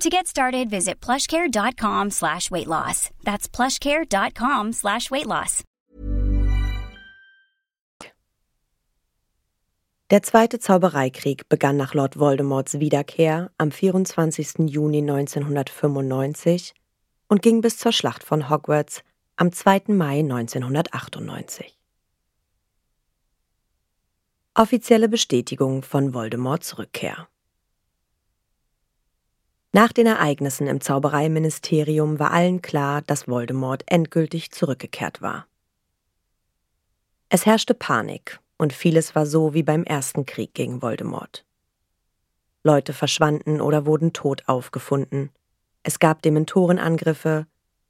To get started, visit plushcare.com slash weight loss. That's plushcare.com slash weight loss. Der zweite Zaubereikrieg begann nach Lord Voldemorts Wiederkehr am 24. Juni 1995 und ging bis zur Schlacht von Hogwarts am 2. Mai 1998. Offizielle Bestätigung von Voldemorts Rückkehr. Nach den Ereignissen im Zaubereiministerium war allen klar, dass Voldemort endgültig zurückgekehrt war. Es herrschte Panik und vieles war so wie beim ersten Krieg gegen Voldemort. Leute verschwanden oder wurden tot aufgefunden. Es gab Dementorenangriffe,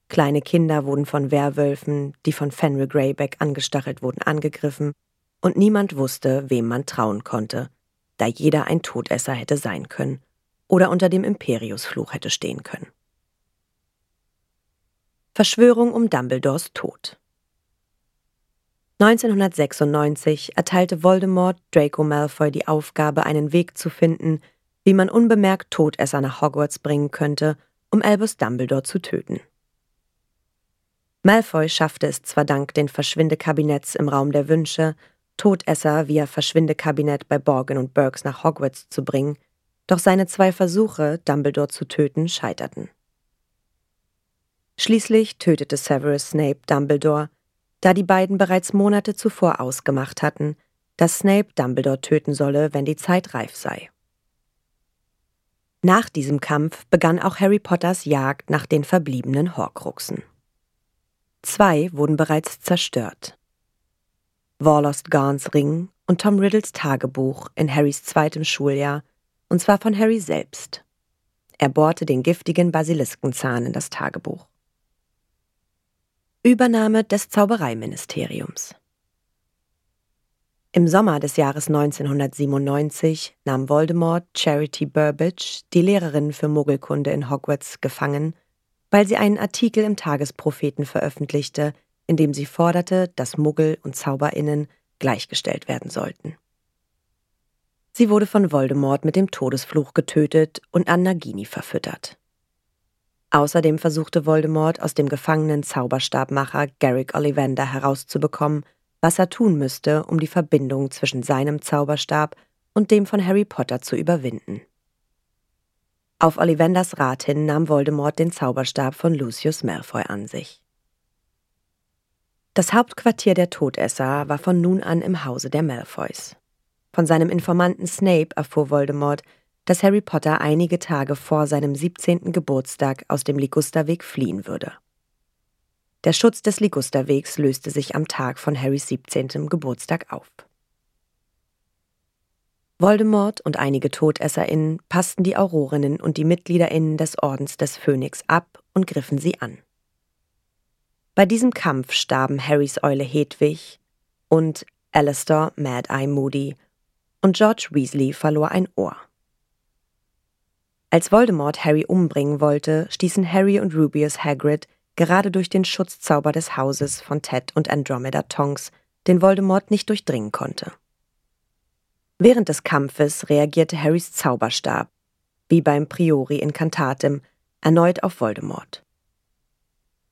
kleine Kinder wurden von Werwölfen, die von Fenrir Greyback angestachelt wurden, angegriffen, und niemand wusste, wem man trauen konnte, da jeder ein Todesser hätte sein können oder unter dem Imperiusfluch hätte stehen können. Verschwörung um Dumbledores Tod 1996 erteilte Voldemort Draco Malfoy die Aufgabe, einen Weg zu finden, wie man unbemerkt Todesser nach Hogwarts bringen könnte, um Albus Dumbledore zu töten. Malfoy schaffte es zwar dank den Verschwindekabinetts im Raum der Wünsche, Todesser via Verschwindekabinett bei Borgin und Burks nach Hogwarts zu bringen, doch seine zwei Versuche, Dumbledore zu töten, scheiterten. Schließlich tötete Severus Snape Dumbledore, da die beiden bereits Monate zuvor ausgemacht hatten, dass Snape Dumbledore töten solle, wenn die Zeit reif sei. Nach diesem Kampf begann auch Harry Potters Jagd nach den verbliebenen Horcruxen. Zwei wurden bereits zerstört. Warlost Garns Ring und Tom Riddles Tagebuch in Harrys zweitem Schuljahr und zwar von Harry selbst. Er bohrte den giftigen Basiliskenzahn in das Tagebuch. Übernahme des Zaubereiministeriums. Im Sommer des Jahres 1997 nahm Voldemort Charity Burbage, die Lehrerin für Muggelkunde in Hogwarts, gefangen, weil sie einen Artikel im Tagespropheten veröffentlichte, in dem sie forderte, dass Muggel und Zauberinnen gleichgestellt werden sollten. Sie wurde von Voldemort mit dem Todesfluch getötet und an Nagini verfüttert. Außerdem versuchte Voldemort aus dem gefangenen Zauberstabmacher Garrick Ollivander herauszubekommen, was er tun müsste, um die Verbindung zwischen seinem Zauberstab und dem von Harry Potter zu überwinden. Auf Ollivanders Rat hin nahm Voldemort den Zauberstab von Lucius Malfoy an sich. Das Hauptquartier der Todesser war von nun an im Hause der Malfoys. Von seinem Informanten Snape erfuhr Voldemort, dass Harry Potter einige Tage vor seinem 17. Geburtstag aus dem Ligusterweg fliehen würde. Der Schutz des Ligusterwegs löste sich am Tag von Harrys 17. Geburtstag auf. Voldemort und einige TodesserInnen passten die Aurorinnen und die MitgliederInnen des Ordens des Phönix ab und griffen sie an. Bei diesem Kampf starben Harrys Eule Hedwig und Alistair Mad Eye Moody und George Weasley verlor ein Ohr. Als Voldemort Harry umbringen wollte, stießen Harry und Rubius Hagrid gerade durch den Schutzzauber des Hauses von Ted und Andromeda Tonks, den Voldemort nicht durchdringen konnte. Während des Kampfes reagierte Harrys Zauberstab, wie beim Priori Incantatem, erneut auf Voldemort.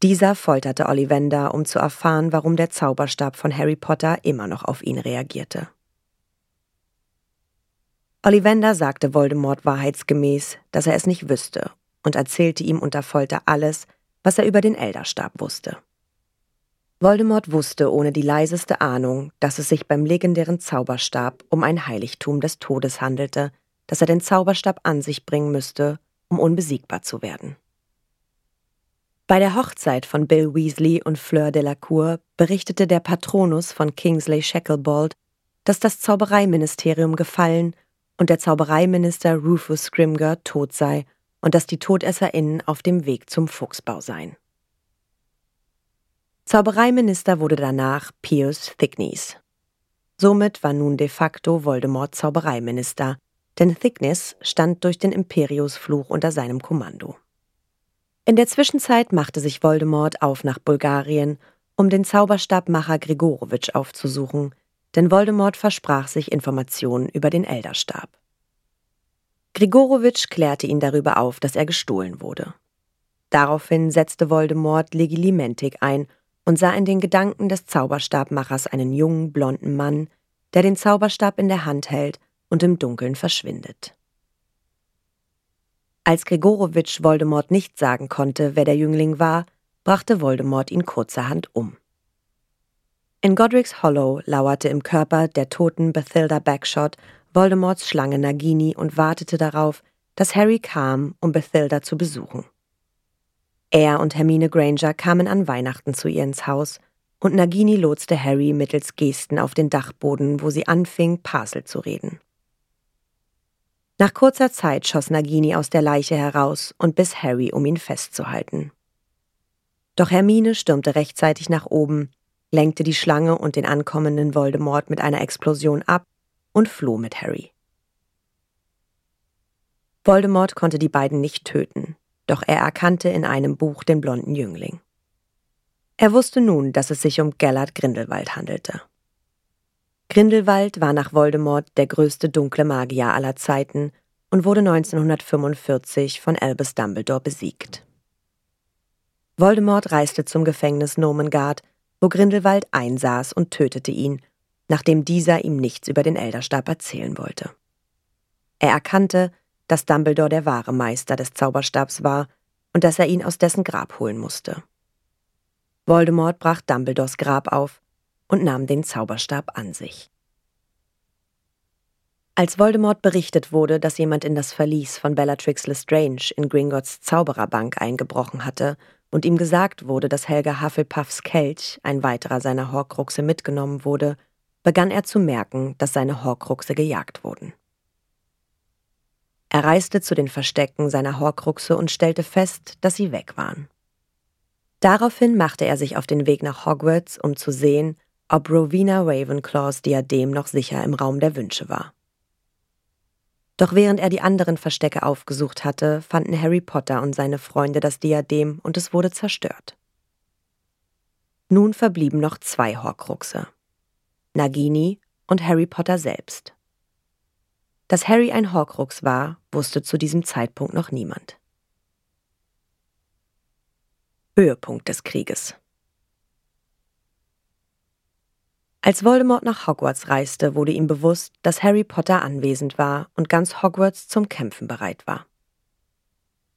Dieser folterte Ollivander, um zu erfahren, warum der Zauberstab von Harry Potter immer noch auf ihn reagierte. Ollivander sagte Voldemort wahrheitsgemäß, dass er es nicht wüsste und erzählte ihm unter Folter alles, was er über den Elderstab wusste. Voldemort wusste ohne die leiseste Ahnung, dass es sich beim legendären Zauberstab um ein Heiligtum des Todes handelte, dass er den Zauberstab an sich bringen müsste, um unbesiegbar zu werden. Bei der Hochzeit von Bill Weasley und Fleur Delacour berichtete der Patronus von Kingsley Shacklebolt, dass das Zaubereiministerium gefallen und der Zaubereiminister Rufus Scrimger tot sei und dass die TodesserInnen auf dem Weg zum Fuchsbau seien. Zaubereiminister wurde danach Pius Thickneys. Somit war nun de facto Voldemort Zaubereiminister, denn Thickness stand durch den Imperiusfluch unter seinem Kommando. In der Zwischenzeit machte sich Voldemort auf nach Bulgarien, um den Zauberstabmacher Grigorowitsch aufzusuchen, denn Voldemort versprach sich Informationen über den Elderstab. Grigorowitsch klärte ihn darüber auf, dass er gestohlen wurde. Daraufhin setzte Voldemort Legilimentik ein und sah in den Gedanken des Zauberstabmachers einen jungen, blonden Mann, der den Zauberstab in der Hand hält und im Dunkeln verschwindet. Als Grigorowitsch Voldemort nicht sagen konnte, wer der Jüngling war, brachte Voldemort ihn kurzerhand um. In Godric's Hollow lauerte im Körper der toten Bathilda Backshot Voldemorts Schlange Nagini und wartete darauf, dass Harry kam, um Bathilda zu besuchen. Er und Hermine Granger kamen an Weihnachten zu ihr ins Haus, und Nagini lotste Harry mittels Gesten auf den Dachboden, wo sie anfing, Parsel zu reden. Nach kurzer Zeit schoss Nagini aus der Leiche heraus und biss Harry, um ihn festzuhalten. Doch Hermine stürmte rechtzeitig nach oben, lenkte die Schlange und den ankommenden Voldemort mit einer Explosion ab und floh mit Harry. Voldemort konnte die beiden nicht töten, doch er erkannte in einem Buch den blonden Jüngling. Er wusste nun, dass es sich um Gellert Grindelwald handelte. Grindelwald war nach Voldemort der größte dunkle Magier aller Zeiten und wurde 1945 von Albus Dumbledore besiegt. Voldemort reiste zum Gefängnis Nomengard, wo Grindelwald einsaß und tötete ihn, nachdem dieser ihm nichts über den Elderstab erzählen wollte. Er erkannte, dass Dumbledore der wahre Meister des Zauberstabs war und dass er ihn aus dessen Grab holen musste. Voldemort brach Dumbledores Grab auf und nahm den Zauberstab an sich. Als Voldemort berichtet wurde, dass jemand in das Verlies von Bellatrix Lestrange in Gringotts Zaubererbank eingebrochen hatte und ihm gesagt wurde, dass Helga Hufflepuffs Kelch, ein weiterer seiner Horcruxe, mitgenommen wurde, begann er zu merken, dass seine Horcruxe gejagt wurden. Er reiste zu den Verstecken seiner Horcruxe und stellte fest, dass sie weg waren. Daraufhin machte er sich auf den Weg nach Hogwarts, um zu sehen, ob Rowena Ravenclaws Diadem noch sicher im Raum der Wünsche war. Doch während er die anderen Verstecke aufgesucht hatte, fanden Harry Potter und seine Freunde das Diadem und es wurde zerstört. Nun verblieben noch zwei Horcruxe. Nagini und Harry Potter selbst. Dass Harry ein Horcrux war, wusste zu diesem Zeitpunkt noch niemand. Höhepunkt des Krieges. Als Voldemort nach Hogwarts reiste, wurde ihm bewusst, dass Harry Potter anwesend war und ganz Hogwarts zum Kämpfen bereit war.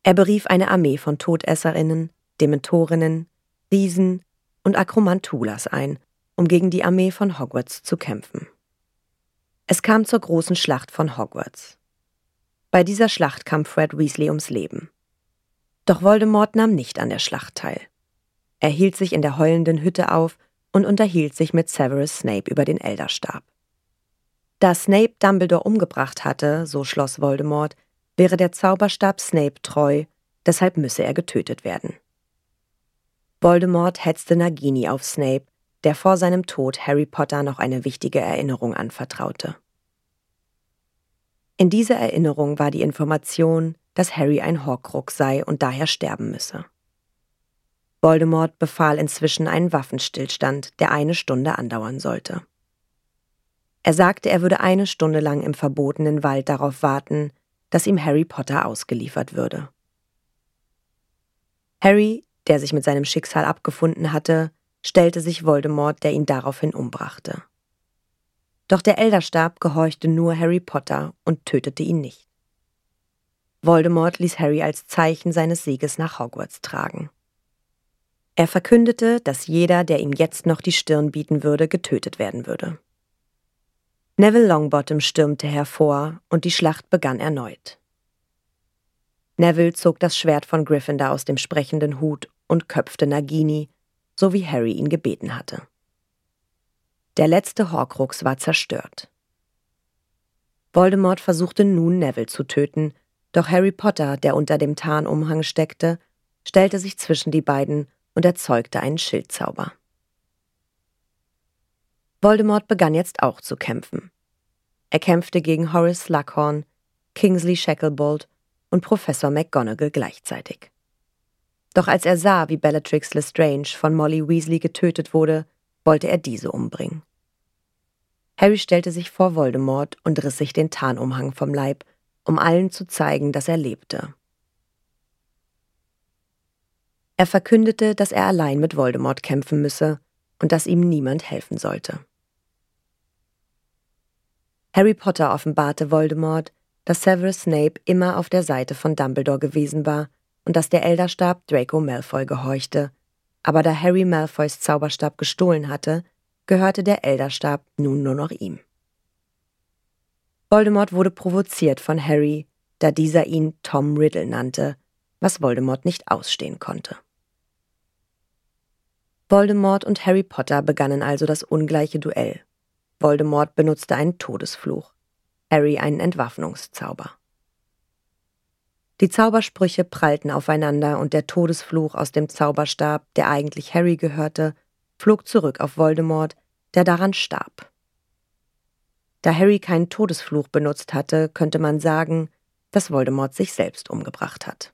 Er berief eine Armee von Todesserinnen, Dementorinnen, Riesen und Akromantulas ein, um gegen die Armee von Hogwarts zu kämpfen. Es kam zur großen Schlacht von Hogwarts. Bei dieser Schlacht kam Fred Weasley ums Leben. Doch Voldemort nahm nicht an der Schlacht teil. Er hielt sich in der heulenden Hütte auf und unterhielt sich mit Severus Snape über den Elderstab. Da Snape Dumbledore umgebracht hatte, so schloss Voldemort, wäre der Zauberstab Snape treu, deshalb müsse er getötet werden. Voldemort hetzte Nagini auf Snape, der vor seinem Tod Harry Potter noch eine wichtige Erinnerung anvertraute. In dieser Erinnerung war die Information, dass Harry ein Horcrux sei und daher sterben müsse. Voldemort befahl inzwischen einen Waffenstillstand, der eine Stunde andauern sollte. Er sagte, er würde eine Stunde lang im verbotenen Wald darauf warten, dass ihm Harry Potter ausgeliefert würde. Harry, der sich mit seinem Schicksal abgefunden hatte, stellte sich Voldemort, der ihn daraufhin umbrachte. Doch der Elderstab gehorchte nur Harry Potter und tötete ihn nicht. Voldemort ließ Harry als Zeichen seines Sieges nach Hogwarts tragen. Er verkündete, dass jeder, der ihm jetzt noch die Stirn bieten würde, getötet werden würde. Neville Longbottom stürmte hervor und die Schlacht begann erneut. Neville zog das Schwert von Gryffindor aus dem sprechenden Hut und köpfte Nagini, so wie Harry ihn gebeten hatte. Der letzte Horcrux war zerstört. Voldemort versuchte nun Neville zu töten, Doch Harry Potter, der unter dem Tarnumhang steckte, stellte sich zwischen die beiden und erzeugte einen Schildzauber. Voldemort begann jetzt auch zu kämpfen. Er kämpfte gegen Horace Slughorn, Kingsley Shacklebolt und Professor McGonagall gleichzeitig. Doch als er sah, wie Bellatrix Lestrange von Molly Weasley getötet wurde, wollte er diese umbringen. Harry stellte sich vor Voldemort und riss sich den Tarnumhang vom Leib, um allen zu zeigen, dass er lebte. Er verkündete, dass er allein mit Voldemort kämpfen müsse und dass ihm niemand helfen sollte. Harry Potter offenbarte Voldemort, dass Severus Snape immer auf der Seite von Dumbledore gewesen war und dass der Elderstab Draco Malfoy gehorchte. Aber da Harry Malfoys Zauberstab gestohlen hatte, gehörte der Elderstab nun nur noch ihm. Voldemort wurde provoziert von Harry, da dieser ihn Tom Riddle nannte, was Voldemort nicht ausstehen konnte. Voldemort und Harry Potter begannen also das ungleiche Duell. Voldemort benutzte einen Todesfluch, Harry einen Entwaffnungszauber. Die Zaubersprüche prallten aufeinander und der Todesfluch aus dem Zauberstab, der eigentlich Harry gehörte, flog zurück auf Voldemort, der daran starb. Da Harry keinen Todesfluch benutzt hatte, könnte man sagen, dass Voldemort sich selbst umgebracht hat.